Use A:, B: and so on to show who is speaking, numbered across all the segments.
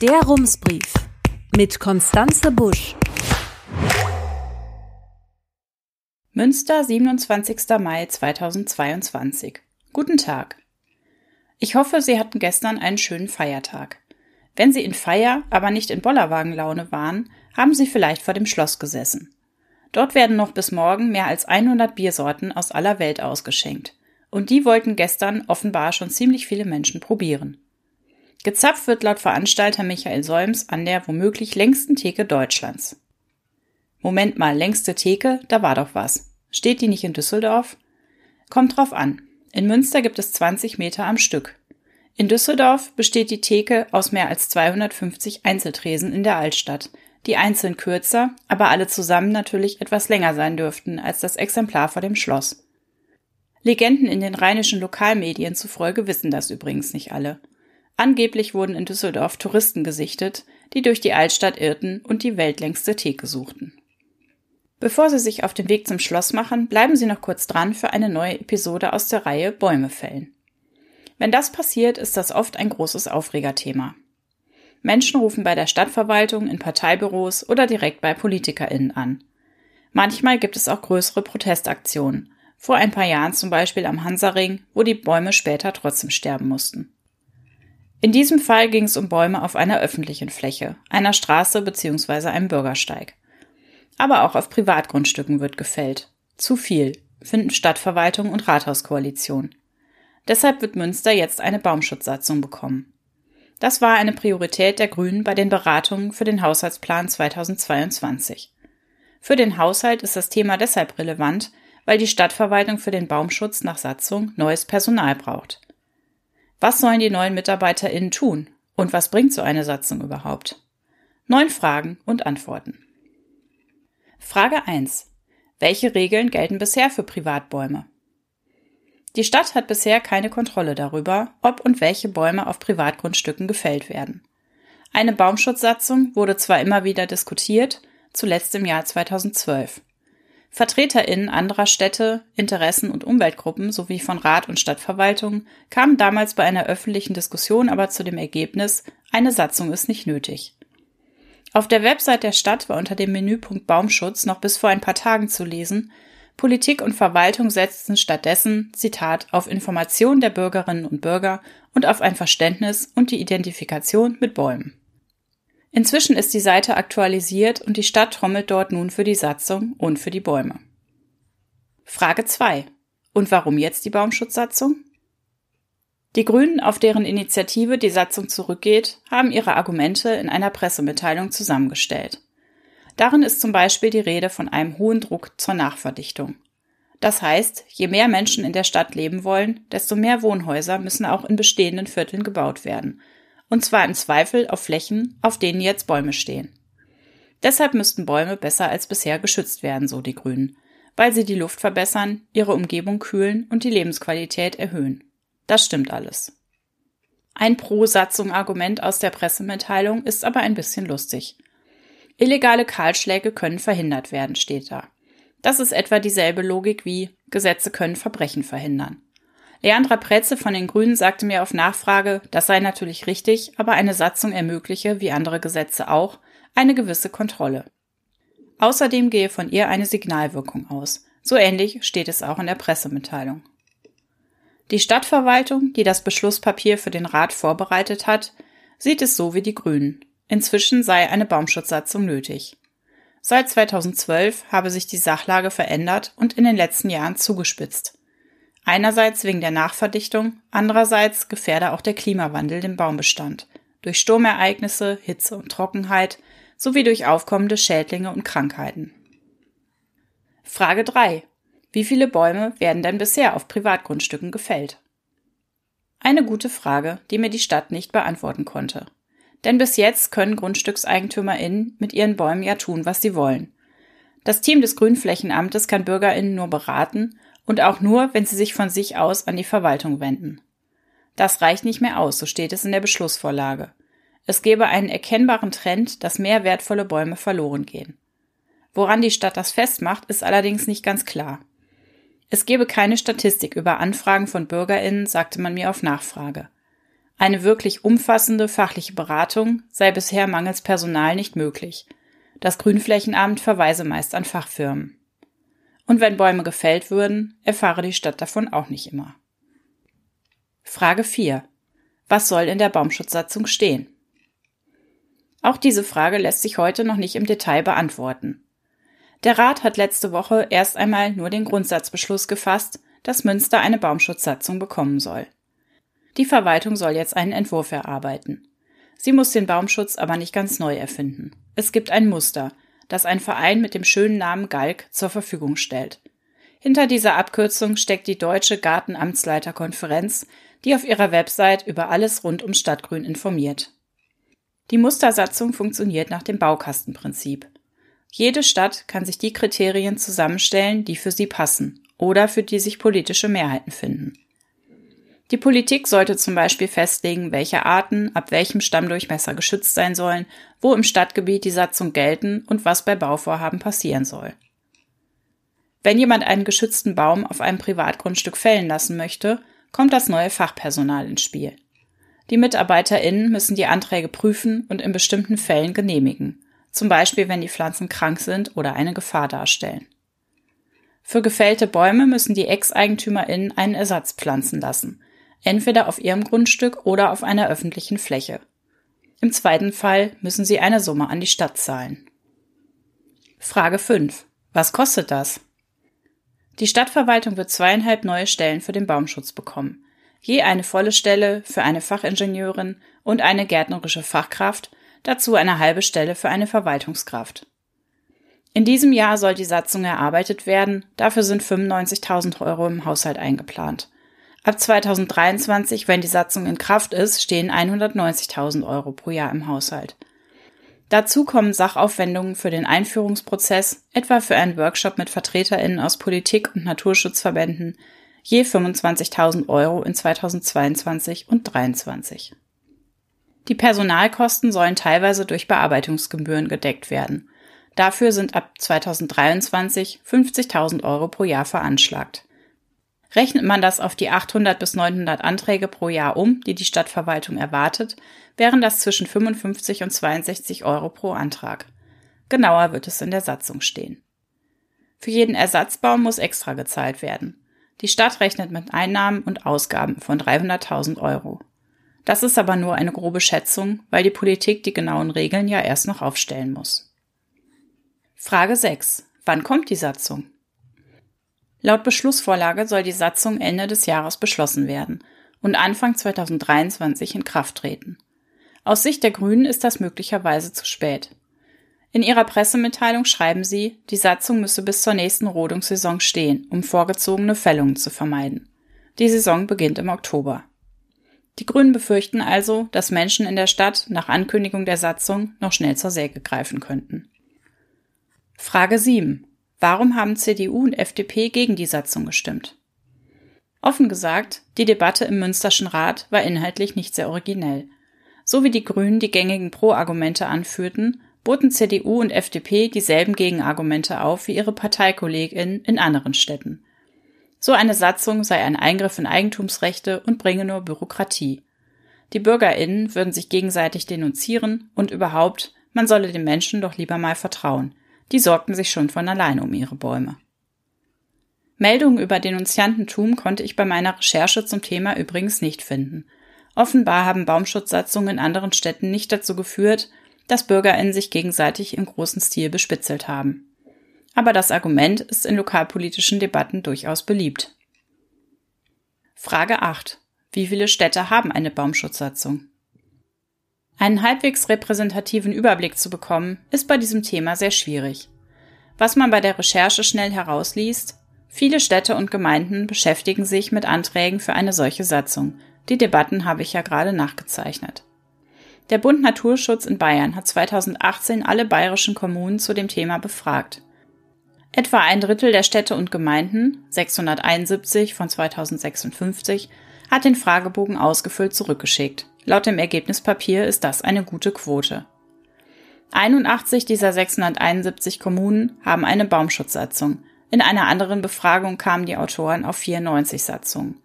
A: Der Rumsbrief mit Konstanze Busch.
B: Münster, 27. Mai 2022. Guten Tag. Ich hoffe, Sie hatten gestern einen schönen Feiertag. Wenn Sie in Feier, aber nicht in Bollerwagenlaune waren, haben Sie vielleicht vor dem Schloss gesessen. Dort werden noch bis morgen mehr als 100 Biersorten aus aller Welt ausgeschenkt. Und die wollten gestern offenbar schon ziemlich viele Menschen probieren. Gezapft wird laut Veranstalter Michael Solms an der womöglich längsten Theke Deutschlands. Moment mal, längste Theke, da war doch was. Steht die nicht in Düsseldorf? Kommt drauf an. In Münster gibt es 20 Meter am Stück. In Düsseldorf besteht die Theke aus mehr als 250 Einzeltresen in der Altstadt, die einzeln kürzer, aber alle zusammen natürlich etwas länger sein dürften als das Exemplar vor dem Schloss. Legenden in den rheinischen Lokalmedien zufolge wissen das übrigens nicht alle. Angeblich wurden in Düsseldorf Touristen gesichtet, die durch die Altstadt irrten und die weltlängste Theke suchten. Bevor Sie sich auf den Weg zum Schloss machen, bleiben Sie noch kurz dran für eine neue Episode aus der Reihe Bäume fällen. Wenn das passiert, ist das oft ein großes Aufregerthema. Menschen rufen bei der Stadtverwaltung, in Parteibüros oder direkt bei PolitikerInnen an. Manchmal gibt es auch größere Protestaktionen. Vor ein paar Jahren zum Beispiel am Hansaring, wo die Bäume später trotzdem sterben mussten. In diesem Fall ging es um Bäume auf einer öffentlichen Fläche, einer Straße bzw. einem Bürgersteig. Aber auch auf Privatgrundstücken wird gefällt. Zu viel, finden Stadtverwaltung und Rathauskoalition. Deshalb wird Münster jetzt eine Baumschutzsatzung bekommen. Das war eine Priorität der Grünen bei den Beratungen für den Haushaltsplan 2022. Für den Haushalt ist das Thema deshalb relevant, weil die Stadtverwaltung für den Baumschutz nach Satzung neues Personal braucht. Was sollen die neuen MitarbeiterInnen tun? Und was bringt so eine Satzung überhaupt? Neun Fragen und Antworten. Frage 1. Welche Regeln gelten bisher für Privatbäume? Die Stadt hat bisher keine Kontrolle darüber, ob und welche Bäume auf Privatgrundstücken gefällt werden. Eine Baumschutzsatzung wurde zwar immer wieder diskutiert, zuletzt im Jahr 2012. VertreterInnen anderer Städte, Interessen und Umweltgruppen sowie von Rat und Stadtverwaltung kamen damals bei einer öffentlichen Diskussion aber zu dem Ergebnis, eine Satzung ist nicht nötig. Auf der Website der Stadt war unter dem Menüpunkt Baumschutz noch bis vor ein paar Tagen zu lesen, Politik und Verwaltung setzten stattdessen, Zitat, auf Information der Bürgerinnen und Bürger und auf ein Verständnis und die Identifikation mit Bäumen. Inzwischen ist die Seite aktualisiert und die Stadt trommelt dort nun für die Satzung und für die Bäume. Frage 2. Und warum jetzt die Baumschutzsatzung? Die Grünen, auf deren Initiative die Satzung zurückgeht, haben ihre Argumente in einer Pressemitteilung zusammengestellt. Darin ist zum Beispiel die Rede von einem hohen Druck zur Nachverdichtung. Das heißt, je mehr Menschen in der Stadt leben wollen, desto mehr Wohnhäuser müssen auch in bestehenden Vierteln gebaut werden, und zwar im Zweifel auf Flächen, auf denen jetzt Bäume stehen. Deshalb müssten Bäume besser als bisher geschützt werden, so die Grünen, weil sie die Luft verbessern, ihre Umgebung kühlen und die Lebensqualität erhöhen. Das stimmt alles. Ein Pro-Satzung-Argument aus der Pressemitteilung ist aber ein bisschen lustig. Illegale Kahlschläge können verhindert werden, steht da. Das ist etwa dieselbe Logik wie Gesetze können Verbrechen verhindern. Leandra Pretze von den Grünen sagte mir auf Nachfrage, das sei natürlich richtig, aber eine Satzung ermögliche, wie andere Gesetze auch, eine gewisse Kontrolle. Außerdem gehe von ihr eine Signalwirkung aus. So ähnlich steht es auch in der Pressemitteilung. Die Stadtverwaltung, die das Beschlusspapier für den Rat vorbereitet hat, sieht es so wie die Grünen. Inzwischen sei eine Baumschutzsatzung nötig. Seit 2012 habe sich die Sachlage verändert und in den letzten Jahren zugespitzt. Einerseits wegen der Nachverdichtung, andererseits gefährde auch der Klimawandel den Baumbestand durch Sturmereignisse, Hitze und Trockenheit sowie durch aufkommende Schädlinge und Krankheiten. Frage 3. Wie viele Bäume werden denn bisher auf Privatgrundstücken gefällt? Eine gute Frage, die mir die Stadt nicht beantworten konnte. Denn bis jetzt können GrundstückseigentümerInnen mit ihren Bäumen ja tun, was sie wollen. Das Team des Grünflächenamtes kann BürgerInnen nur beraten und auch nur, wenn sie sich von sich aus an die Verwaltung wenden. Das reicht nicht mehr aus, so steht es in der Beschlussvorlage. Es gebe einen erkennbaren Trend, dass mehr wertvolle Bäume verloren gehen. Woran die Stadt das festmacht, ist allerdings nicht ganz klar. Es gebe keine Statistik über Anfragen von Bürgerinnen, sagte man mir auf Nachfrage. Eine wirklich umfassende fachliche Beratung sei bisher mangels Personal nicht möglich. Das Grünflächenamt verweise meist an Fachfirmen. Und wenn Bäume gefällt würden, erfahre die Stadt davon auch nicht immer. Frage 4. Was soll in der Baumschutzsatzung stehen? Auch diese Frage lässt sich heute noch nicht im Detail beantworten. Der Rat hat letzte Woche erst einmal nur den Grundsatzbeschluss gefasst, dass Münster eine Baumschutzsatzung bekommen soll. Die Verwaltung soll jetzt einen Entwurf erarbeiten. Sie muss den Baumschutz aber nicht ganz neu erfinden. Es gibt ein Muster, das ein Verein mit dem schönen Namen Galk zur Verfügung stellt. Hinter dieser Abkürzung steckt die Deutsche Gartenamtsleiterkonferenz, die auf ihrer Website über alles rund um Stadtgrün informiert. Die Mustersatzung funktioniert nach dem Baukastenprinzip. Jede Stadt kann sich die Kriterien zusammenstellen, die für sie passen oder für die sich politische Mehrheiten finden. Die Politik sollte zum Beispiel festlegen, welche Arten ab welchem Stammdurchmesser geschützt sein sollen, wo im Stadtgebiet die Satzung gelten und was bei Bauvorhaben passieren soll. Wenn jemand einen geschützten Baum auf einem Privatgrundstück fällen lassen möchte, kommt das neue Fachpersonal ins Spiel. Die MitarbeiterInnen müssen die Anträge prüfen und in bestimmten Fällen genehmigen, zum Beispiel wenn die Pflanzen krank sind oder eine Gefahr darstellen. Für gefällte Bäume müssen die Ex-EigentümerInnen einen Ersatz pflanzen lassen, entweder auf ihrem Grundstück oder auf einer öffentlichen Fläche. Im zweiten Fall müssen sie eine Summe an die Stadt zahlen. Frage 5. Was kostet das? Die Stadtverwaltung wird zweieinhalb neue Stellen für den Baumschutz bekommen. Je eine volle Stelle für eine Fachingenieurin und eine gärtnerische Fachkraft, dazu eine halbe Stelle für eine Verwaltungskraft. In diesem Jahr soll die Satzung erarbeitet werden, dafür sind 95.000 Euro im Haushalt eingeplant. Ab 2023, wenn die Satzung in Kraft ist, stehen 190.000 Euro pro Jahr im Haushalt. Dazu kommen Sachaufwendungen für den Einführungsprozess, etwa für einen Workshop mit VertreterInnen aus Politik und Naturschutzverbänden, je 25.000 Euro in 2022 und 2023. Die Personalkosten sollen teilweise durch Bearbeitungsgebühren gedeckt werden. Dafür sind ab 2023 50.000 Euro pro Jahr veranschlagt. Rechnet man das auf die 800 bis 900 Anträge pro Jahr um, die die Stadtverwaltung erwartet, wären das zwischen 55 und 62 Euro pro Antrag. Genauer wird es in der Satzung stehen. Für jeden Ersatzbaum muss extra gezahlt werden. Die Stadt rechnet mit Einnahmen und Ausgaben von 300.000 Euro. Das ist aber nur eine grobe Schätzung, weil die Politik die genauen Regeln ja erst noch aufstellen muss. Frage 6. Wann kommt die Satzung? Laut Beschlussvorlage soll die Satzung Ende des Jahres beschlossen werden und Anfang 2023 in Kraft treten. Aus Sicht der Grünen ist das möglicherweise zu spät. In ihrer Pressemitteilung schreiben sie, die Satzung müsse bis zur nächsten Rodungssaison stehen, um vorgezogene Fällungen zu vermeiden. Die Saison beginnt im Oktober. Die Grünen befürchten also, dass Menschen in der Stadt nach Ankündigung der Satzung noch schnell zur Säge greifen könnten. Frage 7. Warum haben CDU und FDP gegen die Satzung gestimmt? Offen gesagt, die Debatte im Münsterschen Rat war inhaltlich nicht sehr originell. So wie die Grünen die gängigen Pro-Argumente anführten, boten CDU und FDP dieselben Gegenargumente auf wie ihre Parteikolleginnen in anderen Städten. So eine Satzung sei ein Eingriff in Eigentumsrechte und bringe nur Bürokratie. Die BürgerInnen würden sich gegenseitig denunzieren und überhaupt, man solle den Menschen doch lieber mal vertrauen. Die sorgten sich schon von alleine um ihre Bäume. Meldungen über Denunziantentum konnte ich bei meiner Recherche zum Thema übrigens nicht finden. Offenbar haben Baumschutzsatzungen in anderen Städten nicht dazu geführt, dass BürgerInnen sich gegenseitig im großen Stil bespitzelt haben. Aber das Argument ist in lokalpolitischen Debatten durchaus beliebt. Frage 8. Wie viele Städte haben eine Baumschutzsatzung? Einen halbwegs repräsentativen Überblick zu bekommen, ist bei diesem Thema sehr schwierig. Was man bei der Recherche schnell herausliest, viele Städte und Gemeinden beschäftigen sich mit Anträgen für eine solche Satzung. Die Debatten habe ich ja gerade nachgezeichnet. Der Bund Naturschutz in Bayern hat 2018 alle bayerischen Kommunen zu dem Thema befragt. Etwa ein Drittel der Städte und Gemeinden, 671 von 2056, hat den Fragebogen ausgefüllt zurückgeschickt. Laut dem Ergebnispapier ist das eine gute Quote. 81 dieser 671 Kommunen haben eine Baumschutzsatzung. In einer anderen Befragung kamen die Autoren auf 94 Satzungen.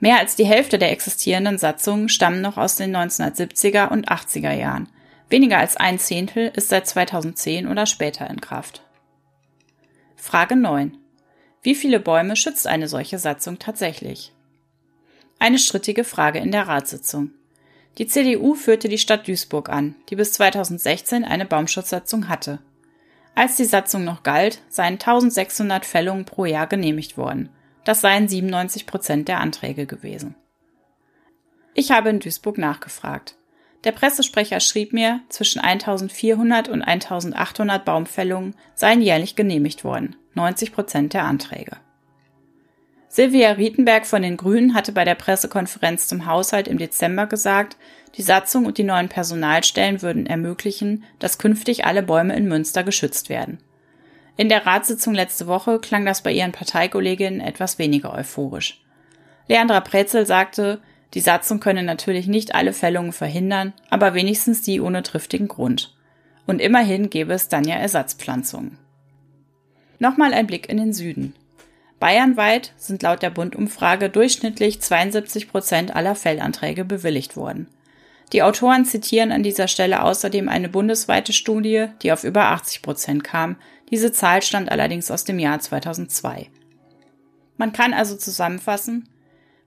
B: Mehr als die Hälfte der existierenden Satzungen stammen noch aus den 1970er und 80er Jahren. Weniger als ein Zehntel ist seit 2010 oder später in Kraft. Frage 9. Wie viele Bäume schützt eine solche Satzung tatsächlich? Eine strittige Frage in der Ratssitzung. Die CDU führte die Stadt Duisburg an, die bis 2016 eine Baumschutzsatzung hatte. Als die Satzung noch galt, seien 1600 Fällungen pro Jahr genehmigt worden. Das seien 97 Prozent der Anträge gewesen. Ich habe in Duisburg nachgefragt. Der Pressesprecher schrieb mir, zwischen 1400 und 1800 Baumfällungen seien jährlich genehmigt worden, 90 Prozent der Anträge. Silvia Rietenberg von den Grünen hatte bei der Pressekonferenz zum Haushalt im Dezember gesagt, die Satzung und die neuen Personalstellen würden ermöglichen, dass künftig alle Bäume in Münster geschützt werden. In der Ratssitzung letzte Woche klang das bei ihren Parteikolleginnen etwas weniger euphorisch. Leandra Pretzel sagte, die Satzung könne natürlich nicht alle Fällungen verhindern, aber wenigstens die ohne triftigen Grund. Und immerhin gäbe es dann ja Ersatzpflanzungen. Nochmal ein Blick in den Süden. Bayernweit sind laut der Bundumfrage durchschnittlich 72 Prozent aller Fellanträge bewilligt worden. Die Autoren zitieren an dieser Stelle außerdem eine bundesweite Studie, die auf über 80 Prozent kam. Diese Zahl stammt allerdings aus dem Jahr 2002. Man kann also zusammenfassen,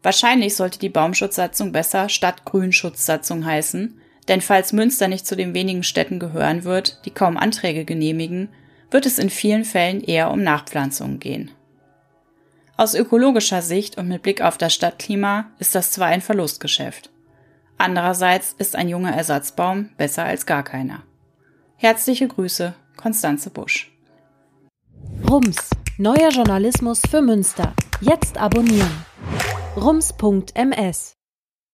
B: wahrscheinlich sollte die Baumschutzsatzung besser Stadtgrünschutzsatzung heißen, denn falls Münster nicht zu den wenigen Städten gehören wird, die kaum Anträge genehmigen, wird es in vielen Fällen eher um Nachpflanzungen gehen. Aus ökologischer Sicht und mit Blick auf das Stadtklima ist das zwar ein Verlustgeschäft. Andererseits ist ein junger Ersatzbaum besser als gar keiner. Herzliche Grüße, Konstanze Busch.
A: Rums, neuer Journalismus für Münster. Jetzt abonnieren. rums.ms